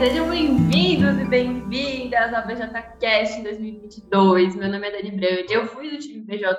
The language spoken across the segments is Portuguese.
sejam bem-vindos e bem-vindas ao BJCast 2022. Meu nome é Dani Brand, eu fui do time BJ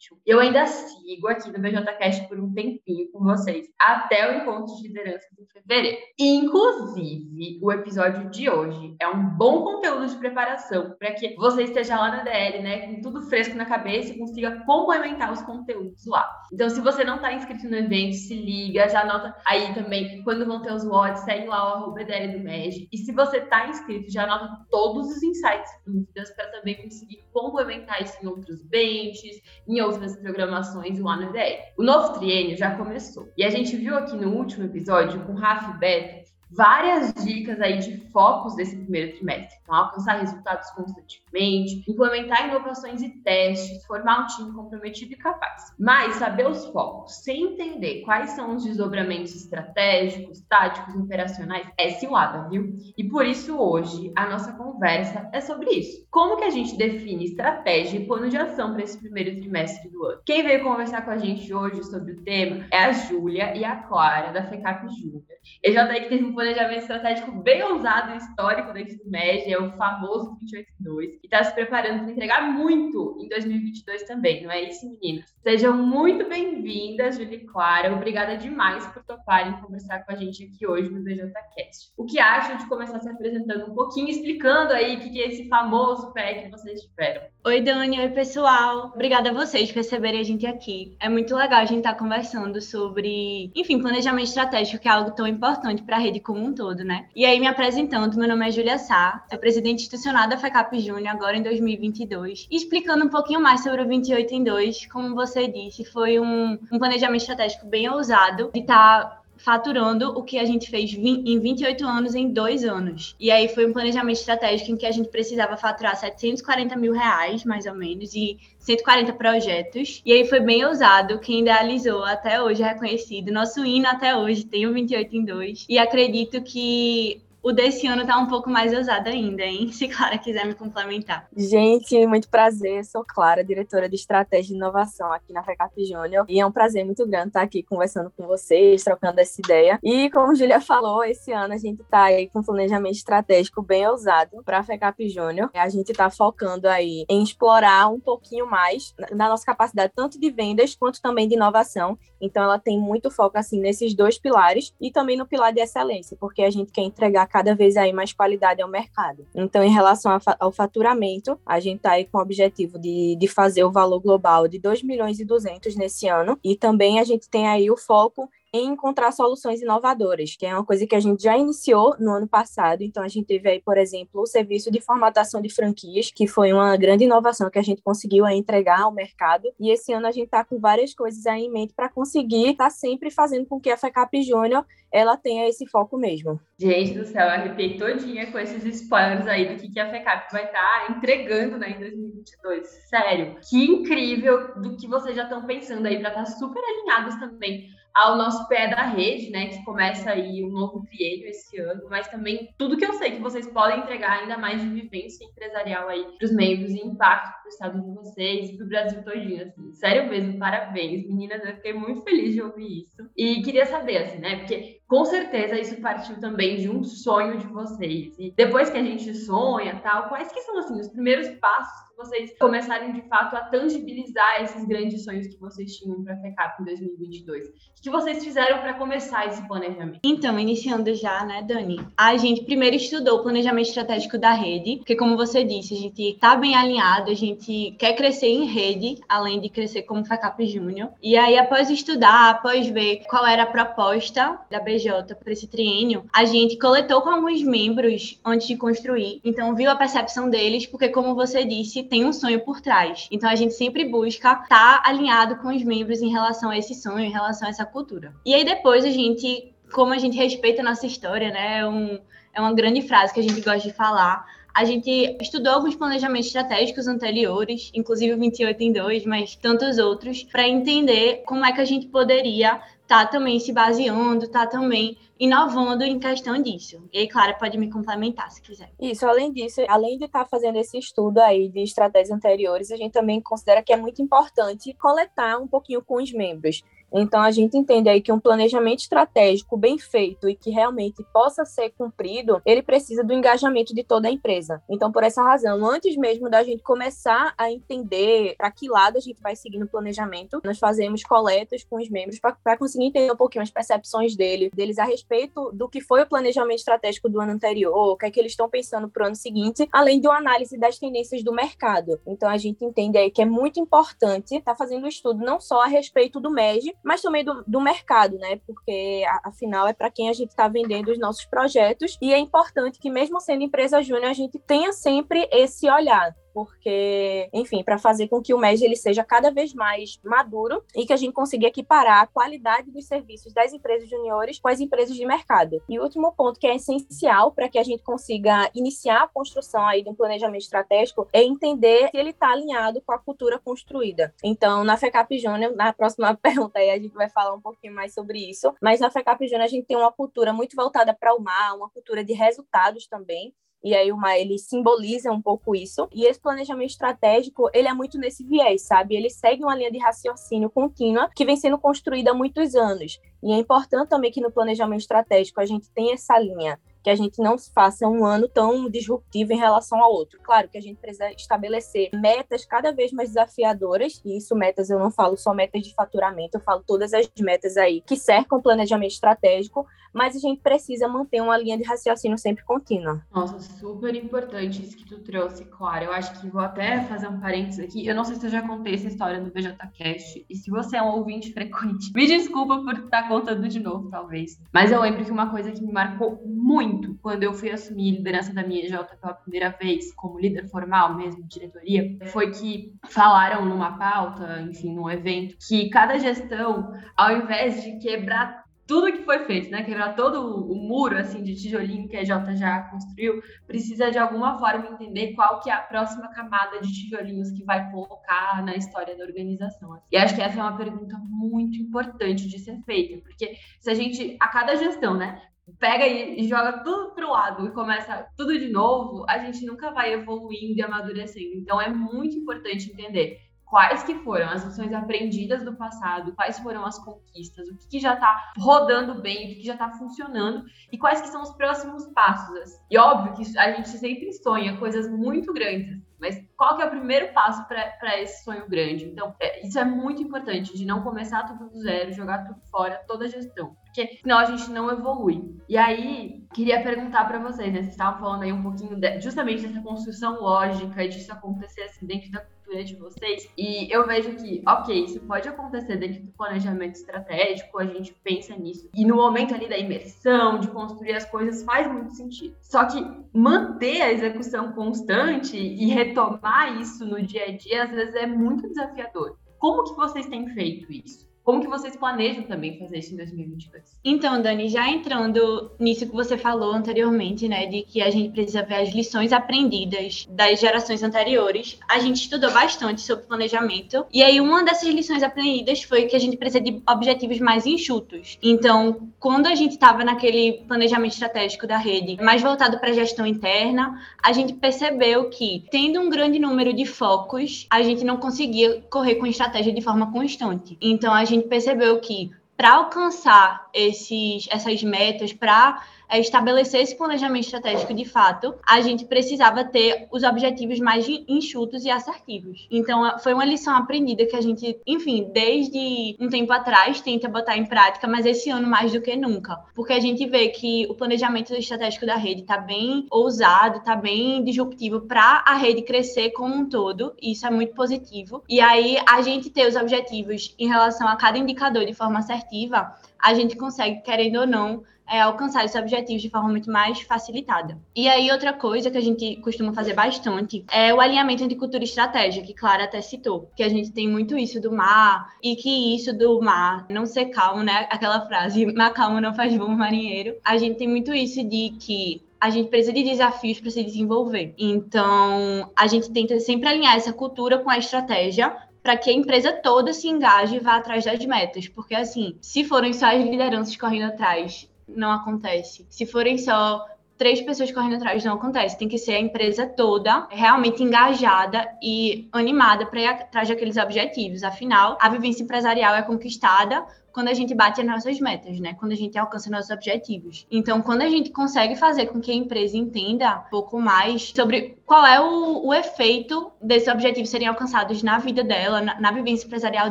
2021. Eu ainda sigo aqui no BJCast por um tempinho com vocês, até o encontro de liderança em fevereiro. Inclusive, o episódio de hoje é um bom conteúdo de preparação para que você esteja lá na DL, né, com tudo fresco na cabeça e consiga complementar os conteúdos lá. Então, se você não está inscrito no evento, se liga, já anota aí também quando vão ter os WODs, segue lá o DL do MEG. E se você está inscrito, já anota todos os insights e dúvidas para também conseguir complementar isso em outros benches, em outras programações lá no DL. O novo triênio já começou. E a gente viu aqui no último episódio com Rafa e Beto várias dicas aí de focos desse primeiro trimestre. Então, alcançar resultados constantemente, implementar inovações e testes, formar um time comprometido e capaz. Mas saber os focos, sem entender quais são os desdobramentos estratégicos, táticos, operacionais, é cilada, viu? E por isso hoje a nossa conversa é sobre isso. Como que a gente define estratégia e plano de ação para esse primeiro trimestre do ano? Quem veio conversar com a gente hoje sobre o tema é a Júlia e a Clara, da FECAP Júnior. Eu já que teve um planejamento estratégico bem ousado e histórico da Média, é o famoso 282, e está se preparando para entregar muito em 2022 também, não é isso, meninas? Sejam muito bem-vindas, Julie e Clara. Obrigada demais por toparem conversar com a gente aqui hoje no BJCast. O que acham de começar se apresentando um pouquinho, explicando aí o que é esse famoso pé que vocês tiveram? Oi, Dani. Oi, pessoal. Obrigada a vocês por receberem a gente aqui. É muito legal a gente estar tá conversando sobre, enfim, planejamento estratégico, que é algo tão importante para a rede como um todo, né? E aí, me apresentando, meu nome é Julia Sá, sou presidente institucional da FECAP Júnior agora em 2022. E explicando um pouquinho mais sobre o 28 em 2, como você disse, foi um, um planejamento estratégico bem ousado de estar tá faturando o que a gente fez em 28 anos em dois anos. E aí foi um planejamento estratégico em que a gente precisava faturar 740 mil reais, mais ou menos, e 140 projetos. E aí foi bem ousado. Quem idealizou até hoje é reconhecido. Nosso hino até hoje tem o 28 em 2. E acredito que o desse ano tá um pouco mais ousado ainda, hein? Se Clara quiser me complementar. Gente, muito prazer. Sou Clara, diretora de estratégia e inovação aqui na FECAP Júnior. E é um prazer muito grande estar aqui conversando com vocês, trocando essa ideia. E como a Julia falou, esse ano a gente tá aí com um planejamento estratégico bem ousado para a FECAP Júnior. A gente tá focando aí em explorar um pouquinho mais na nossa capacidade tanto de vendas quanto também de inovação. Então ela tem muito foco assim nesses dois pilares e também no pilar de excelência, porque a gente quer entregar cada vez aí mais qualidade ao mercado. Então, em relação ao faturamento, a gente está aí com o objetivo de, de fazer o valor global de 2 milhões e 200 nesse ano, e também a gente tem aí o foco em encontrar soluções inovadoras, que é uma coisa que a gente já iniciou no ano passado. Então, a gente teve aí, por exemplo, o serviço de formatação de franquias, que foi uma grande inovação que a gente conseguiu entregar ao mercado. E esse ano a gente está com várias coisas aí em mente para conseguir estar tá sempre fazendo com que a FECAP Júnior ela tenha esse foco mesmo. Gente do céu, eu arrepiei todinha com esses spoilers aí do que, a FECAP vai estar tá entregando né, em 2022. Sério, que incrível do que vocês já estão pensando aí para estar tá super alinhados também ao nosso pé da rede, né, que começa aí um novo triênio esse ano, mas também tudo que eu sei que vocês podem entregar ainda mais de vivência empresarial aí para os membros e impacto para o estado de vocês e para o Brasil todinho, assim. Sério mesmo, parabéns, meninas, eu fiquei muito feliz de ouvir isso. E queria saber, assim, né, porque com certeza isso partiu também de um sonho de vocês. E depois que a gente sonha, tal, quais que são, assim, os primeiros passos vocês começarem de fato a tangibilizar esses grandes sonhos que vocês tinham para FECAP em 2022? O que vocês fizeram para começar esse planejamento? Então, iniciando já, né, Dani? A gente primeiro estudou o planejamento estratégico da rede, porque como você disse, a gente está bem alinhado, a gente quer crescer em rede, além de crescer como FECAP Júnior. E aí, após estudar, após ver qual era a proposta da BJ para esse triênio, a gente coletou com alguns membros antes de construir. Então, viu a percepção deles, porque como você disse, tem um sonho por trás. Então a gente sempre busca estar tá alinhado com os membros em relação a esse sonho, em relação a essa cultura. E aí depois a gente, como a gente respeita a nossa história, né? É, um, é uma grande frase que a gente gosta de falar. A gente estudou alguns planejamentos estratégicos anteriores, inclusive o 28 em 2, mas tantos outros, para entender como é que a gente poderia tá também se baseando, tá também inovando em questão disso. E aí, Clara, pode me complementar se quiser. Isso, além disso, além de estar tá fazendo esse estudo aí de estratégias anteriores, a gente também considera que é muito importante coletar um pouquinho com os membros. Então a gente entende aí que um planejamento estratégico bem feito e que realmente possa ser cumprido, ele precisa do engajamento de toda a empresa. Então por essa razão, antes mesmo da gente começar a entender para que lado a gente vai seguir no planejamento, nós fazemos coletas com os membros para conseguir entender um pouquinho as percepções dele, deles a respeito do que foi o planejamento estratégico do ano anterior, o que é que eles estão pensando para o ano seguinte, além de uma análise das tendências do mercado. Então a gente entende aí que é muito importante estar tá fazendo um estudo não só a respeito do MEG, mas também do, do mercado, né? Porque afinal é para quem a gente está vendendo os nossos projetos e é importante que mesmo sendo empresa júnior a gente tenha sempre esse olhar porque, enfim, para fazer com que o MEG ele seja cada vez mais maduro e que a gente consiga equiparar a qualidade dos serviços das empresas juniores com as empresas de mercado. E o último ponto que é essencial para que a gente consiga iniciar a construção aí de um planejamento estratégico é entender se ele está alinhado com a cultura construída. Então, na FECAP Júnior, na próxima pergunta aí a gente vai falar um pouquinho mais sobre isso, mas na FECAP Júnior a gente tem uma cultura muito voltada para o mar, uma cultura de resultados também, e aí o ele simboliza um pouco isso. E esse planejamento estratégico, ele é muito nesse viés, sabe? Ele segue uma linha de raciocínio contínua que vem sendo construída há muitos anos. E é importante também que no planejamento estratégico a gente tenha essa linha que a gente não faça um ano tão disruptivo em relação ao outro. Claro que a gente precisa estabelecer metas cada vez mais desafiadoras, e isso metas eu não falo só metas de faturamento, eu falo todas as metas aí que cercam o planejamento estratégico, mas a gente precisa manter uma linha de raciocínio sempre contínua. Nossa, super importante isso que tu trouxe, Clara. Eu acho que vou até fazer um parênteses aqui. Eu não sei se eu já contei essa história no BJCast, e se você é um ouvinte frequente, me desculpa por estar contando de novo, talvez. Mas eu lembro que uma coisa que me marcou muito quando eu fui assumir a liderança da minha EJ pela primeira vez, como líder formal mesmo, diretoria, foi que falaram numa pauta, enfim, num evento, que cada gestão, ao invés de quebrar tudo que foi feito, né? Quebrar todo o muro assim de tijolinho que a Jota já construiu, precisa de alguma forma entender qual que é a próxima camada de tijolinhos que vai colocar na história da organização. E acho que essa é uma pergunta muito importante de ser feita, porque se a gente a cada gestão, né, pega e, joga tudo pro lado e começa tudo de novo, a gente nunca vai evoluindo e amadurecendo. Então é muito importante entender quais que foram as lições aprendidas do passado, quais foram as conquistas, o que, que já está rodando bem, o que, que já está funcionando e quais que são os próximos passos. E óbvio que a gente sempre sonha coisas muito grandes, mas qual que é o primeiro passo para esse sonho grande? Então, é, isso é muito importante, de não começar tudo do zero, jogar tudo fora, toda a gestão. Porque senão a gente não evolui. E aí, queria perguntar para vocês, né? Vocês estavam falando aí um pouquinho de, justamente dessa construção lógica, disso acontecer assim dentro da cultura de vocês. E eu vejo que, ok, isso pode acontecer dentro do planejamento estratégico, a gente pensa nisso. E no momento ali da imersão, de construir as coisas, faz muito sentido. Só que manter a execução constante e retomar isso no dia a dia, às vezes é muito desafiador. Como que vocês têm feito isso? Como que vocês planejam também fazer isso em 2022? Então, Dani, já entrando nisso que você falou anteriormente, né, de que a gente precisa ver as lições aprendidas das gerações anteriores, a gente estudou bastante sobre planejamento. E aí, uma dessas lições aprendidas foi que a gente precisa de objetivos mais enxutos. Então, quando a gente estava naquele planejamento estratégico da rede, mais voltado para a gestão interna, a gente percebeu que, tendo um grande número de focos, a gente não conseguia correr com estratégia de forma constante. Então, a gente percebeu que para alcançar esses, essas metas, para é, estabelecer esse planejamento estratégico de fato, a gente precisava ter os objetivos mais enxutos e assertivos. Então, foi uma lição aprendida que a gente, enfim, desde um tempo atrás tenta botar em prática, mas esse ano mais do que nunca. Porque a gente vê que o planejamento estratégico da rede está bem ousado, está bem disruptivo para a rede crescer como um todo, e isso é muito positivo. E aí, a gente ter os objetivos em relação a cada indicador de forma assertiva, a gente consegue, querendo ou não, é, alcançar esses objetivos de forma muito mais facilitada. E aí, outra coisa que a gente costuma fazer bastante é o alinhamento entre cultura e estratégia, que Clara até citou, que a gente tem muito isso do mar, e que isso do mar não ser calmo, né? Aquela frase, mar calmo não faz bom marinheiro. A gente tem muito isso de que a gente precisa de desafios para se desenvolver. Então, a gente tenta sempre alinhar essa cultura com a estratégia para que a empresa toda se engaje e vá atrás das metas. Porque, assim, se forem só as lideranças correndo atrás não acontece. Se forem só três pessoas correndo atrás, não acontece. Tem que ser a empresa toda realmente engajada e animada para ir atrás daqueles objetivos. Afinal, a vivência empresarial é conquistada quando a gente bate as nossas metas, né? Quando a gente alcança nossos objetivos. Então, quando a gente consegue fazer com que a empresa entenda um pouco mais sobre qual é o, o efeito desses objetivos serem alcançados na vida dela, na, na vivência empresarial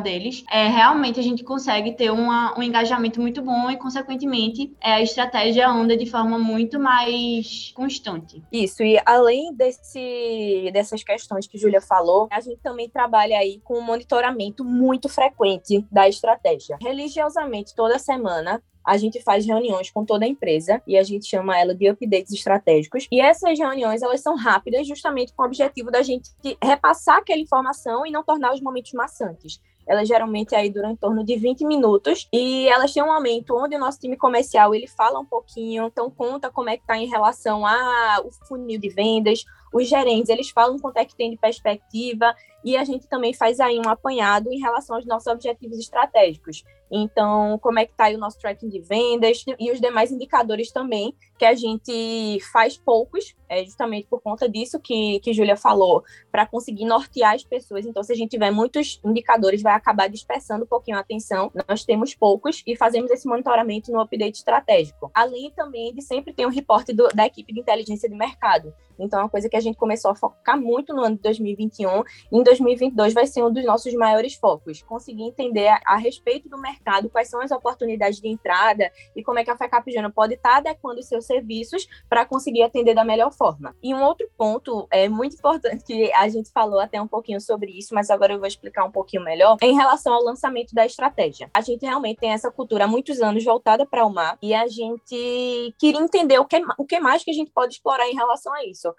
deles, é, realmente a gente consegue ter uma, um engajamento muito bom e, consequentemente, é, a estratégia anda de forma muito mais constante. Isso, e além desse, dessas questões que Júlia falou, a gente também trabalha aí com um monitoramento muito frequente da estratégia. Religiosamente, toda semana, a gente faz reuniões com toda a empresa e a gente chama ela de updates estratégicos. E essas reuniões, elas são rápidas justamente com o objetivo da gente repassar aquela informação e não tornar os momentos maçantes elas geralmente aí duram em torno de 20 minutos e elas têm um momento onde o nosso time comercial ele fala um pouquinho, então conta como é que está em relação ao funil de vendas, os gerentes eles falam quanto é que tem de perspectiva e a gente também faz aí um apanhado em relação aos nossos objetivos estratégicos. Então, como é que está o nosso tracking de vendas e os demais indicadores também, que a gente faz poucos, é justamente por conta disso que, que Júlia falou, para conseguir nortear as pessoas. Então, se a gente tiver muitos indicadores, vai acabar dispersando um pouquinho a atenção. Nós temos poucos e fazemos esse monitoramento no update estratégico. Além também de sempre ter um reporte do, da equipe de inteligência de mercado. Então, é uma coisa que a gente começou a focar muito no ano de 2021. Em 2022 vai ser um dos nossos maiores focos. Conseguir entender a, a respeito do mercado, quais são as oportunidades de entrada e como é que a FECAP Júnior pode estar tá adequando os seus serviços para conseguir atender da melhor forma. E um outro ponto é muito importante, que a gente falou até um pouquinho sobre isso, mas agora eu vou explicar um pouquinho melhor, em relação ao lançamento da estratégia. A gente realmente tem essa cultura há muitos anos voltada para o mar e a gente queria entender o que, o que mais que a gente pode explorar em relação a isso.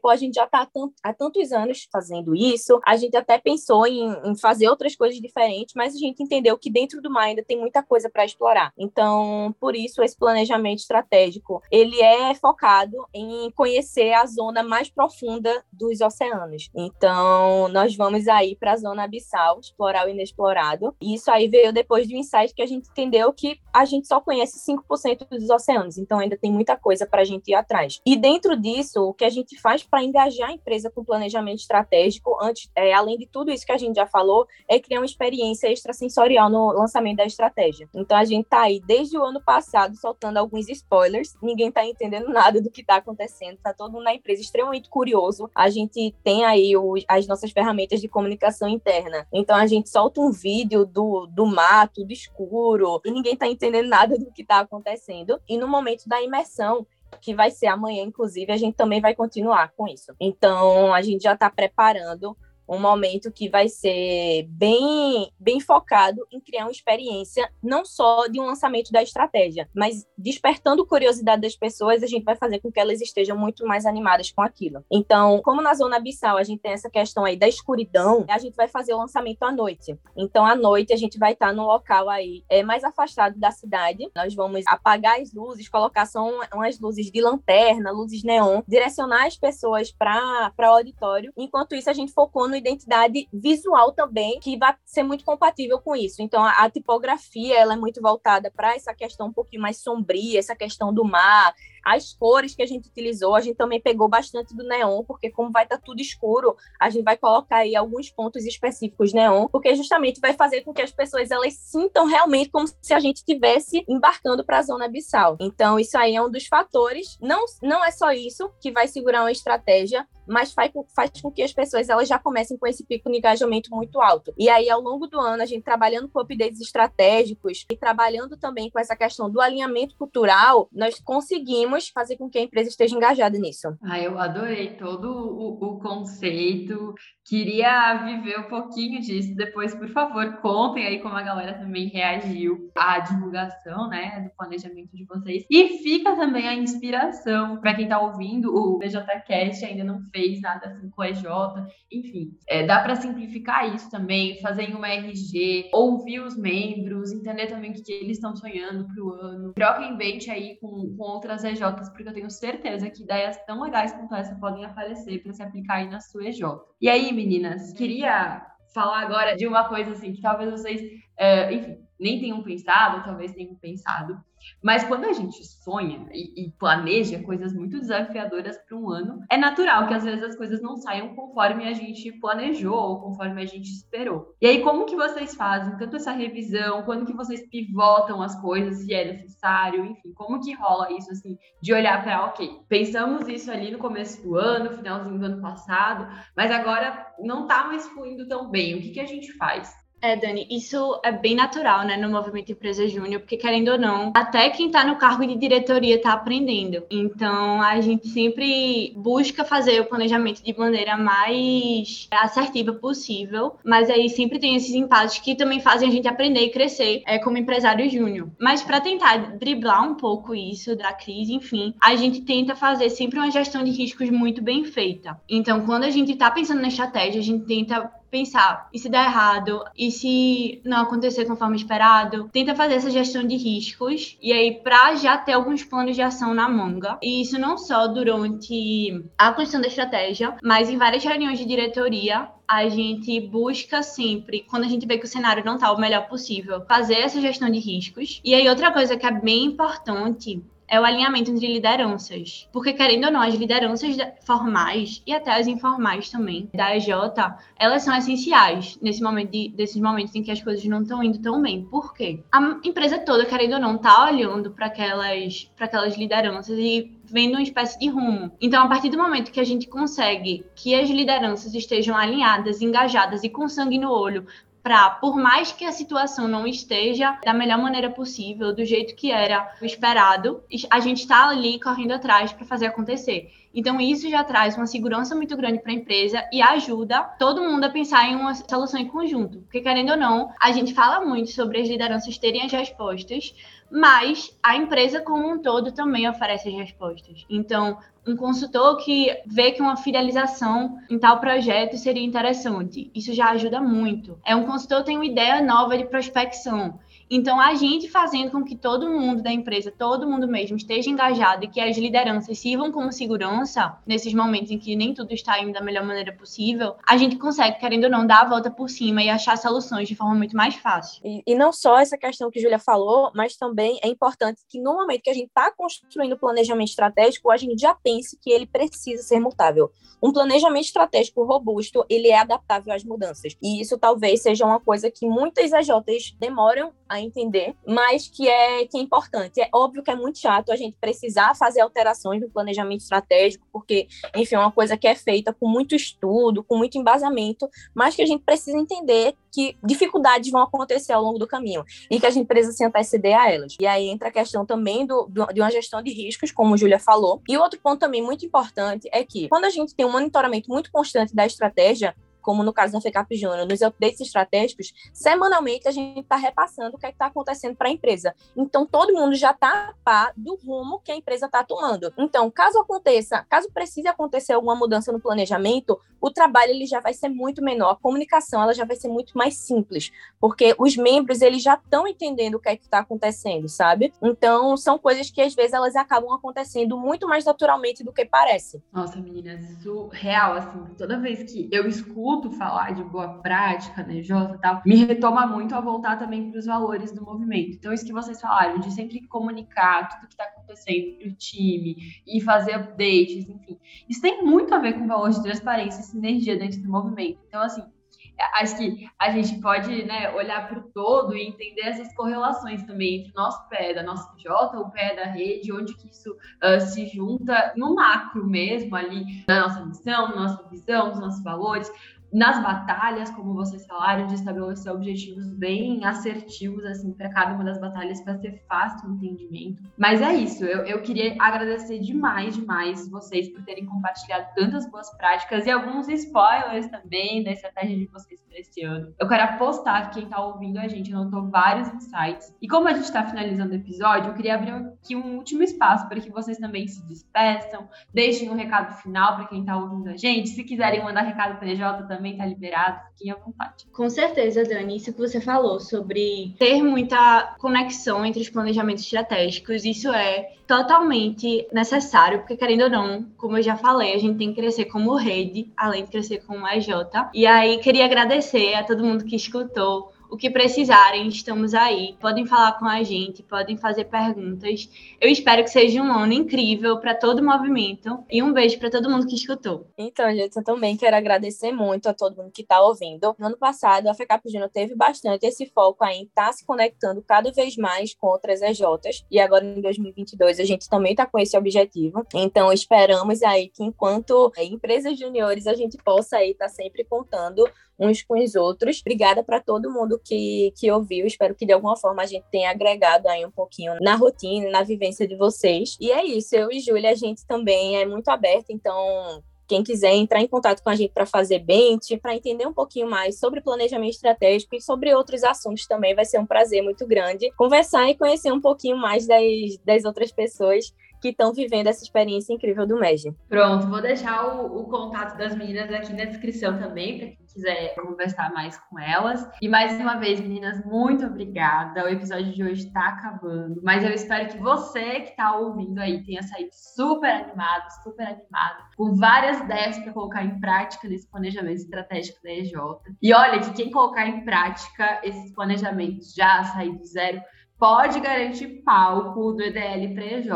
Pô, a gente já está há tantos anos fazendo isso, a gente até pensou em, em fazer outras coisas diferentes, mas a gente entendeu que dentro do mar ainda tem muita coisa para explorar. Então, por isso, esse planejamento estratégico, ele é focado em conhecer a zona mais profunda dos oceanos. Então, nós vamos aí para a zona abissal, explorar o inexplorado. E isso aí veio depois do insight que a gente entendeu que a gente só conhece 5% dos oceanos, então ainda tem muita coisa para a gente ir atrás. E dentro disso, o que a gente faz para engajar a empresa com planejamento estratégico, antes, é, além de tudo isso que a gente já falou, é criar uma experiência extrasensorial no lançamento da estratégia. Então a gente tá aí desde o ano passado soltando alguns spoilers, ninguém tá entendendo nada do que tá acontecendo, tá todo mundo na empresa extremamente curioso. A gente tem aí as nossas ferramentas de comunicação interna. Então a gente solta um vídeo do, do mato, do escuro, e ninguém tá entendendo nada do que tá acontecendo. E no momento da imersão, que vai ser amanhã, inclusive, a gente também vai continuar com isso. Então, a gente já está preparando um momento que vai ser bem, bem focado em criar uma experiência não só de um lançamento da estratégia, mas despertando curiosidade das pessoas, a gente vai fazer com que elas estejam muito mais animadas com aquilo. Então, como na zona abissal a gente tem essa questão aí da escuridão, a gente vai fazer o lançamento à noite. Então, à noite a gente vai estar no local aí é mais afastado da cidade. Nós vamos apagar as luzes, colocar só umas luzes de lanterna, luzes neon, direcionar as pessoas para o auditório. Enquanto isso, a gente focou no identidade visual também, que vai ser muito compatível com isso. Então, a, a tipografia ela é muito voltada para essa questão um pouquinho mais sombria, essa questão do mar, as cores que a gente utilizou, a gente também pegou bastante do neon, porque como vai estar tá tudo escuro, a gente vai colocar aí alguns pontos específicos neon, porque justamente vai fazer com que as pessoas elas sintam realmente como se a gente estivesse embarcando para a zona abissal. Então, isso aí é um dos fatores. Não, não é só isso que vai segurar uma estratégia, mas faz, faz com que as pessoas elas já comecem com esse pico de engajamento muito alto. E aí, ao longo do ano, a gente trabalhando com updates estratégicos e trabalhando também com essa questão do alinhamento cultural, nós conseguimos fazer com que a empresa esteja engajada nisso. Ah, eu adorei todo o, o conceito. Queria viver um pouquinho disso. Depois, por favor, contem aí como a galera também reagiu à divulgação, né, do planejamento de vocês. E fica também a inspiração para quem está ouvindo o BJCast ainda não fez nada assim com a EJ, enfim. É, dá para simplificar isso também, fazer em uma RG, ouvir os membros, entender também o que, que eles estão sonhando para o ano. Troquem bait aí com, com outras EJs, porque eu tenho certeza que ideias tão legais quanto essa podem aparecer para se aplicar aí na sua EJ. E aí, meninas, queria falar agora de uma coisa assim que talvez vocês é, enfim, nem tenham pensado, talvez tenham pensado. Mas quando a gente sonha e, e planeja coisas muito desafiadoras para um ano, é natural que às vezes as coisas não saiam conforme a gente planejou ou conforme a gente esperou. E aí, como que vocês fazem tanto essa revisão, quando que vocês pivotam as coisas, se é necessário, enfim, como que rola isso, assim, de olhar para, ok, pensamos isso ali no começo do ano, finalzinho do ano passado, mas agora não está mais fluindo tão bem, o que, que a gente faz? É, Dani, isso é bem natural, né, no movimento Empresa Júnior, porque querendo ou não, até quem está no cargo de diretoria está aprendendo. Então, a gente sempre busca fazer o planejamento de maneira mais assertiva possível, mas aí sempre tem esses impasses que também fazem a gente aprender e crescer é, como empresário júnior. Mas para tentar driblar um pouco isso da crise, enfim, a gente tenta fazer sempre uma gestão de riscos muito bem feita. Então, quando a gente está pensando na estratégia, a gente tenta pensar, e se der errado, e se não acontecer conforme esperado, tenta fazer essa gestão de riscos, e aí para já ter alguns planos de ação na manga. E isso não só durante a questão da estratégia, mas em várias reuniões de diretoria, a gente busca sempre, quando a gente vê que o cenário não está o melhor possível, fazer essa gestão de riscos. E aí outra coisa que é bem importante é o alinhamento entre lideranças. Porque, querendo ou não, as lideranças formais e até as informais também da EJ, elas são essenciais nesse momento de, desses momentos em que as coisas não estão indo tão bem. Por quê? A empresa toda, querendo ou não, tá olhando para aquelas, aquelas lideranças e vendo uma espécie de rumo. Então, a partir do momento que a gente consegue que as lideranças estejam alinhadas, engajadas e com sangue no olho para, por mais que a situação não esteja da melhor maneira possível, do jeito que era esperado, a gente está ali correndo atrás para fazer acontecer. Então, isso já traz uma segurança muito grande para a empresa e ajuda todo mundo a pensar em uma solução em conjunto. Porque, querendo ou não, a gente fala muito sobre as lideranças terem as respostas, mas a empresa como um todo também oferece as respostas. Então, um consultor que vê que uma fidelização em tal projeto seria interessante, isso já ajuda muito. É um consultor que tem uma ideia nova de prospecção então, a gente fazendo com que todo mundo da empresa, todo mundo mesmo, esteja engajado e que as lideranças sirvam como segurança nesses momentos em que nem tudo está indo da melhor maneira possível, a gente consegue, querendo ou não, dar a volta por cima e achar soluções de forma muito mais fácil. E, e não só essa questão que a Júlia falou, mas também é importante que no momento que a gente está construindo o planejamento estratégico, a gente já pense que ele precisa ser mutável. Um planejamento estratégico robusto, ele é adaptável às mudanças. E isso talvez seja uma coisa que muitas AJs demoram a entender, mas que é, que é importante. É óbvio que é muito chato a gente precisar fazer alterações no planejamento estratégico, porque, enfim, é uma coisa que é feita com muito estudo, com muito embasamento, mas que a gente precisa entender que dificuldades vão acontecer ao longo do caminho e que a gente precisa se anteceder a elas. E aí entra a questão também do, do, de uma gestão de riscos, como a Júlia falou. E outro ponto também muito importante é que, quando a gente tem um monitoramento muito constante da estratégia, como no caso da FECAP Júnior, nos updates estratégicos, semanalmente a gente está repassando o que é está acontecendo para a empresa. Então, todo mundo já está a par do rumo que a empresa está tomando. Então, caso aconteça, caso precise acontecer alguma mudança no planejamento, o trabalho ele já vai ser muito menor, a comunicação ela já vai ser muito mais simples, porque os membros eles já estão entendendo o que é está acontecendo, sabe? Então, são coisas que às vezes elas acabam acontecendo muito mais naturalmente do que parece. Nossa, meninas, isso real, assim, toda vez que eu escuto escuto falar de boa prática, né, Jota, tal, me retoma muito a voltar também para os valores do movimento. Então, isso que vocês falaram, de sempre comunicar tudo que está acontecendo para o time e fazer updates, enfim. Isso tem muito a ver com valores de transparência e sinergia dentro do movimento. Então, assim, acho que a gente pode né, olhar para o todo e entender essas correlações também entre o nosso pé da nossa J, o pé da rede, onde que isso uh, se junta no macro mesmo ali, na nossa missão, na nossa visão, nos nossos valores nas batalhas, como vocês falaram, de estabelecer objetivos bem assertivos, assim, para cada uma das batalhas, para ser fácil o entendimento. Mas é isso, eu, eu queria agradecer demais, demais vocês por terem compartilhado tantas boas práticas e alguns spoilers também da estratégia de vocês para esse ano. Eu quero apostar que quem está ouvindo a gente anotou vários insights. E como a gente está finalizando o episódio, eu queria abrir aqui um último espaço para que vocês também se despeçam, deixem um recado final para quem está ouvindo a gente. Se quiserem mandar recado para a EJ também, também está liberado, fiquem à vontade. Com certeza, Dani, isso que você falou sobre ter muita conexão entre os planejamentos estratégicos, isso é totalmente necessário, porque querendo ou não, como eu já falei, a gente tem que crescer como rede, além de crescer como EJ. E aí, queria agradecer a todo mundo que escutou O que precisarem, estamos aí. Podem falar com a gente, podem fazer perguntas. Eu espero que seja um ano incrível para todo o movimento e um beijo para todo mundo que escutou. Então, gente, eu também quero agradecer muito a todo mundo que está ouvindo. No ano passado, a FECAP Júnior teve bastante esse foco aí em estar tá se conectando cada vez mais com outras EJs e agora em 2022 a gente também está com esse objetivo. Então, esperamos aí que enquanto é, empresas juniores a gente possa aí estar tá sempre contando uns com os outros. Obrigada para todo mundo que, que ouviu. Espero que de alguma forma a gente tenha agregado aí um pouquinho na rotina, na vivência de vocês. E é isso, eu e Júlia, a gente também é muito aberta, então quem quiser entrar em contato com a gente para fazer bench, para entender um pouquinho mais sobre planejamento estratégico e sobre outros assuntos também, vai ser um prazer muito grande conversar e conhecer um pouquinho mais das, das outras pessoas que estão vivendo essa experiência incrível do MEG. Pronto, vou deixar o, o contato das meninas aqui na descrição também, para quem quiser conversar mais com elas. E mais uma vez, meninas, muito obrigada. O episódio de hoje está acabando, mas eu espero que você que está ouvindo aí tenha saído super animado, super animado, com várias ideias para colocar em prática nesse planejamento estratégico da EJ. E olha que quem colocar em prática esses planejamentos já sair do zero, pode garantir palco do EDL para EJ.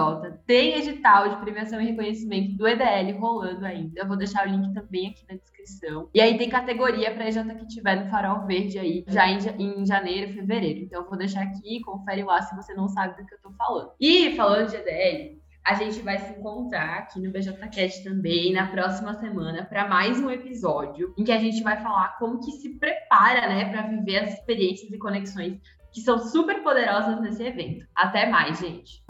Tem edital de premiação e reconhecimento do EDL rolando ainda. Eu vou deixar o link também aqui na descrição. E aí tem categoria para EJ que tiver no Farol Verde aí, já em, em janeiro, fevereiro. Então eu vou deixar aqui, confere lá se você não sabe do que eu tô falando. E falando de EDL, a gente vai se encontrar aqui no BJCast também na próxima semana para mais um episódio em que a gente vai falar como que se prepara, né, para viver as experiências e conexões que são super poderosas nesse evento. Até mais, gente!